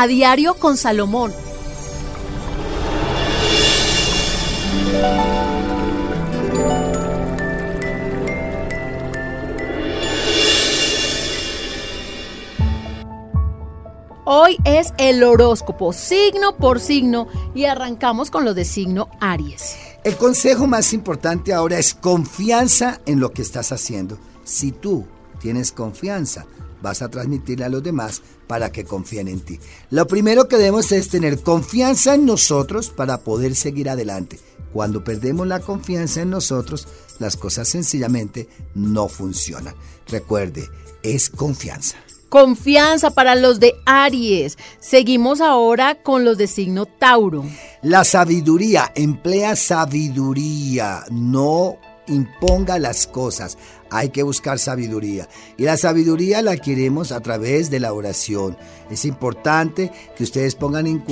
a diario con Salomón. Hoy es el horóscopo, signo por signo, y arrancamos con lo de signo Aries. El consejo más importante ahora es confianza en lo que estás haciendo. Si tú tienes confianza, vas a transmitirle a los demás para que confíen en ti. Lo primero que debemos es tener confianza en nosotros para poder seguir adelante. Cuando perdemos la confianza en nosotros, las cosas sencillamente no funcionan. Recuerde, es confianza. Confianza para los de Aries. Seguimos ahora con los de signo Tauro. La sabiduría, emplea sabiduría, no imponga las cosas. Hay que buscar sabiduría. Y la sabiduría la queremos a través de la oración. Es importante que ustedes pongan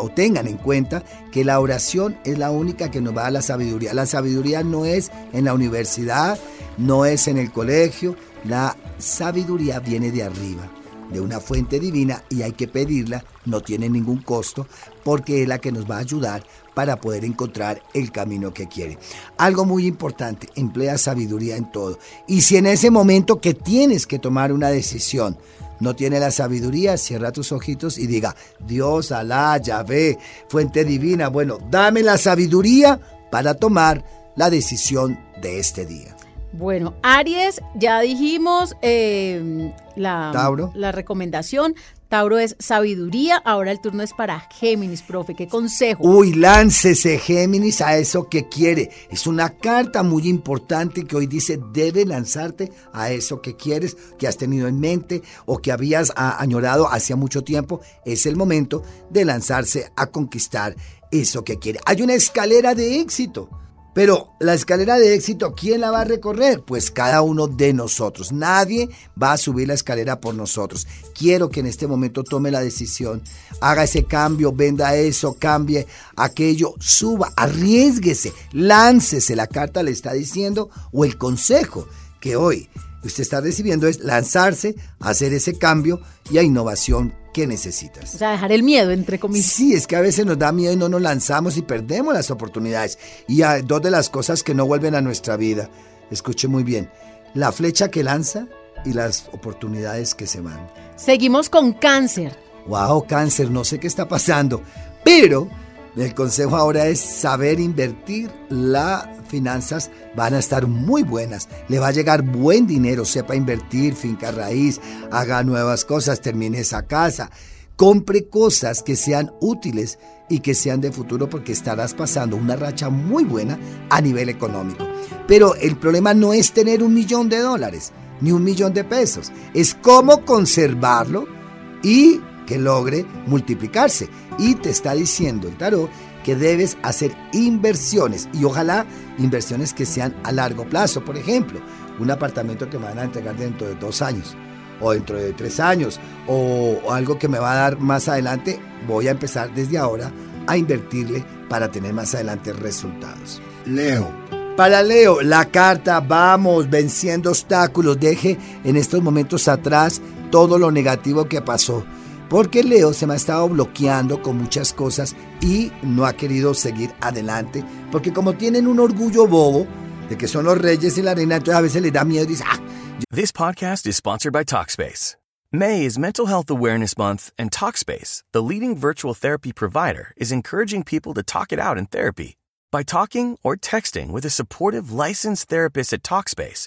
o tengan en cuenta que la oración es la única que nos va a la sabiduría. La sabiduría no es en la universidad, no es en el colegio, la sabiduría viene de arriba, de una fuente divina y hay que pedirla, no tiene ningún costo, porque es la que nos va a ayudar para poder encontrar el camino que quiere. Algo muy importante, emplea sabiduría en todo. Y si en ese momento que tienes que tomar una decisión, no tiene la sabiduría, cierra tus ojitos y diga, Dios, Alá, Yahvé, fuente divina, bueno, dame la sabiduría para tomar la decisión de este día. Bueno, Aries, ya dijimos eh, la, Tauro. la recomendación. Tauro es sabiduría. Ahora el turno es para Géminis, profe. ¿Qué consejo? Uy, láncese Géminis a eso que quiere. Es una carta muy importante que hoy dice debe lanzarte a eso que quieres, que has tenido en mente o que habías añorado hacía mucho tiempo. Es el momento de lanzarse a conquistar eso que quiere. Hay una escalera de éxito. Pero la escalera de éxito, ¿quién la va a recorrer? Pues cada uno de nosotros. Nadie va a subir la escalera por nosotros. Quiero que en este momento tome la decisión, haga ese cambio, venda eso, cambie aquello, suba, arriesguese, láncese. La carta le está diciendo o el consejo que hoy usted está recibiendo es lanzarse a hacer ese cambio y a innovación que necesitas. O sea, dejar el miedo, entre comillas. Sí, es que a veces nos da miedo y no nos lanzamos y perdemos las oportunidades. Y hay dos de las cosas que no vuelven a nuestra vida. Escuche muy bien. La flecha que lanza y las oportunidades que se van. Seguimos con cáncer. Wow, cáncer, no sé qué está pasando, pero el consejo ahora es saber invertir. Las finanzas van a estar muy buenas. Le va a llegar buen dinero. Sepa invertir, finca raíz, haga nuevas cosas, termine esa casa. Compre cosas que sean útiles y que sean de futuro porque estarás pasando una racha muy buena a nivel económico. Pero el problema no es tener un millón de dólares ni un millón de pesos. Es cómo conservarlo y que logre multiplicarse. Y te está diciendo el tarot que debes hacer inversiones y ojalá inversiones que sean a largo plazo. Por ejemplo, un apartamento que me van a entregar dentro de dos años o dentro de tres años o, o algo que me va a dar más adelante, voy a empezar desde ahora a invertirle para tener más adelante resultados. Leo. Para Leo, la carta, vamos, venciendo obstáculos, deje en estos momentos atrás todo lo negativo que pasó. Porque Leo se me ha estado bloqueando con muchas cosas y no ha querido seguir adelante. Porque como tienen un orgullo bobo de que son los reyes y la reina, entonces a veces le da miedo y dice, ah. This podcast is sponsored by Talkspace. May is Mental Health Awareness Month, and Talkspace, the leading virtual therapy provider, is encouraging people to talk it out in therapy. By talking or texting with a supportive licensed therapist at Talkspace,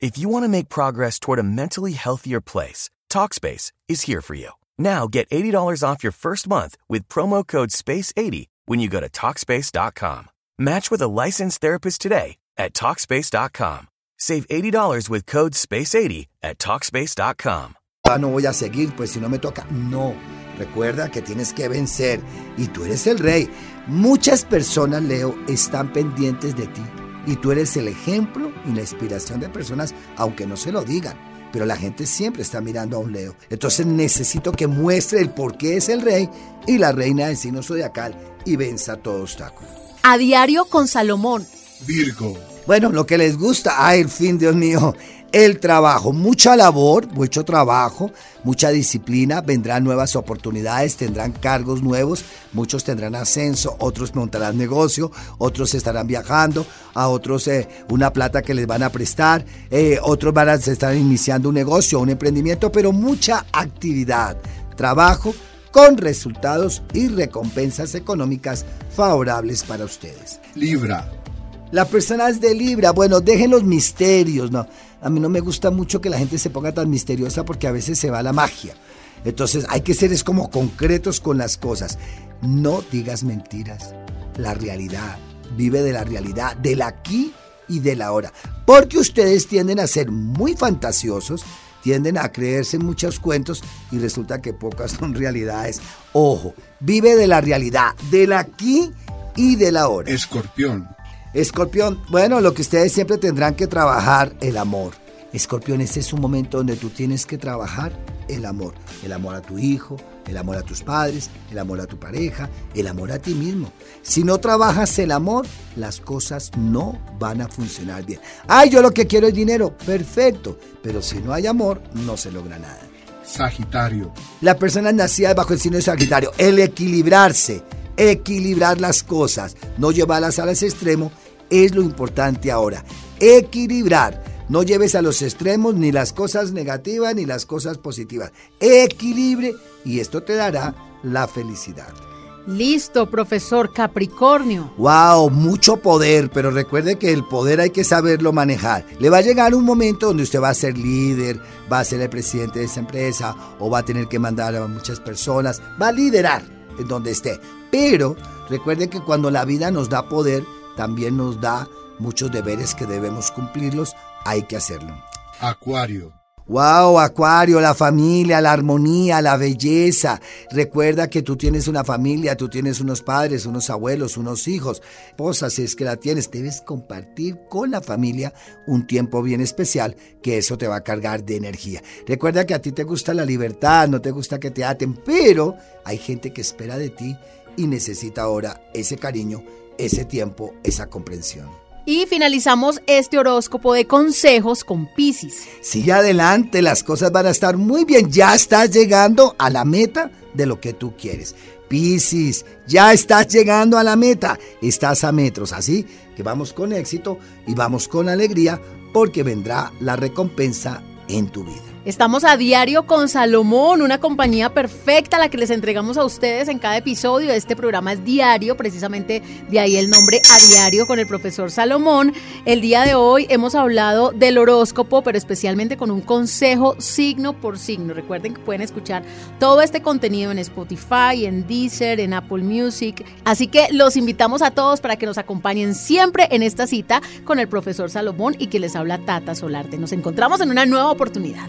If you want to make progress toward a mentally healthier place, Talkspace is here for you. Now get $80 off your first month with promo code SPACE80 when you go to Talkspace.com. Match with a licensed therapist today at Talkspace.com. Save $80 with code SPACE80 at Talkspace.com. Ah, no voy a seguir, pues si no me toca. No, recuerda que tienes que vencer y tú eres el rey. Muchas personas, Leo, están pendientes de ti y tú eres el ejemplo y la inspiración de personas, aunque no se lo digan. Pero la gente siempre está mirando a un Leo. Entonces necesito que muestre el por qué es el rey y la reina del signo zodiacal y venza todo obstáculo. A diario con Salomón. Virgo. Bueno, lo que les gusta. Ay, el fin, Dios mío. El trabajo, mucha labor, mucho trabajo, mucha disciplina, vendrán nuevas oportunidades, tendrán cargos nuevos, muchos tendrán ascenso, otros montarán negocio, otros estarán viajando, a otros eh, una plata que les van a prestar, eh, otros van a estar iniciando un negocio, un emprendimiento, pero mucha actividad, trabajo con resultados y recompensas económicas favorables para ustedes. Libra. La persona es de Libra, bueno, dejen los misterios, ¿no? A mí no me gusta mucho que la gente se ponga tan misteriosa porque a veces se va la magia. Entonces hay que ser es como concretos con las cosas. No digas mentiras. La realidad. Vive de la realidad, del aquí y del ahora. Porque ustedes tienden a ser muy fantasiosos, tienden a creerse muchos cuentos y resulta que pocas son realidades. Ojo, vive de la realidad, del aquí y del ahora. Escorpión. Escorpión, bueno, lo que ustedes siempre tendrán que trabajar, el amor. Escorpión, este es un momento donde tú tienes que trabajar el amor. El amor a tu hijo, el amor a tus padres, el amor a tu pareja, el amor a ti mismo. Si no trabajas el amor, las cosas no van a funcionar bien. Ay, yo lo que quiero es dinero, perfecto. Pero si no hay amor, no se logra nada. Sagitario. La persona nacida bajo el signo de Sagitario, el equilibrarse equilibrar las cosas, no llevarlas al extremo, es lo importante ahora. Equilibrar. No lleves a los extremos ni las cosas negativas ni las cosas positivas. Equilibre y esto te dará la felicidad. Listo, profesor Capricornio. Wow, mucho poder, pero recuerde que el poder hay que saberlo manejar. Le va a llegar un momento donde usted va a ser líder, va a ser el presidente de esa empresa o va a tener que mandar a muchas personas, va a liderar en donde esté. Pero recuerde que cuando la vida nos da poder, también nos da muchos deberes que debemos cumplirlos, hay que hacerlo. Acuario. Wow, Acuario, la familia, la armonía, la belleza. Recuerda que tú tienes una familia, tú tienes unos padres, unos abuelos, unos hijos. Esposa, si es que la tienes, debes compartir con la familia un tiempo bien especial, que eso te va a cargar de energía. Recuerda que a ti te gusta la libertad, no te gusta que te aten, pero hay gente que espera de ti y necesita ahora ese cariño, ese tiempo, esa comprensión. Y finalizamos este horóscopo de consejos con Pisces. Sigue adelante, las cosas van a estar muy bien. Ya estás llegando a la meta de lo que tú quieres. Piscis, ya estás llegando a la meta. Estás a metros, así que vamos con éxito y vamos con alegría porque vendrá la recompensa en tu vida. Estamos a diario con Salomón, una compañía perfecta la que les entregamos a ustedes en cada episodio. Este programa es diario, precisamente de ahí el nombre a diario con el profesor Salomón. El día de hoy hemos hablado del horóscopo, pero especialmente con un consejo signo por signo. Recuerden que pueden escuchar todo este contenido en Spotify, en Deezer, en Apple Music. Así que los invitamos a todos para que nos acompañen siempre en esta cita con el profesor Salomón y que les habla Tata Solarte. Nos encontramos en una nueva oportunidad.